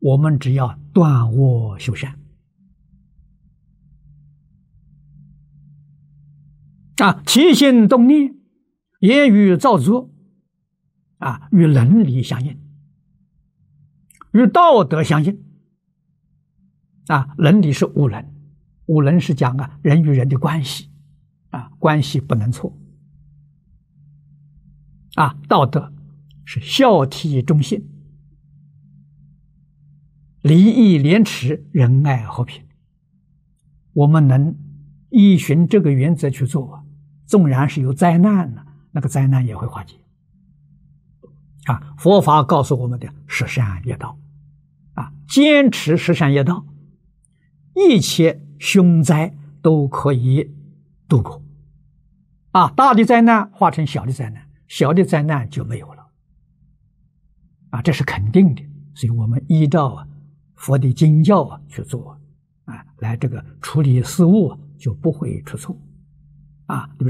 我们只要断恶修善啊，起心动念、言语造作啊，与伦理相应，与道德相应啊。伦理是五伦，五伦是讲啊人与人的关系啊，关系不能错啊。道德是孝悌忠信。礼义廉耻、仁爱和平，我们能依循这个原则去做，纵然是有灾难呢，那个灾难也会化解。啊，佛法告诉我们的十善业道，啊，坚持十善业道，一切凶灾都可以度过。啊，大的灾难化成小的灾难，小的灾难就没有了。啊，这是肯定的，所以我们依照啊。佛的经教啊去做，啊，来这个处理事务就不会出错，啊，对不对？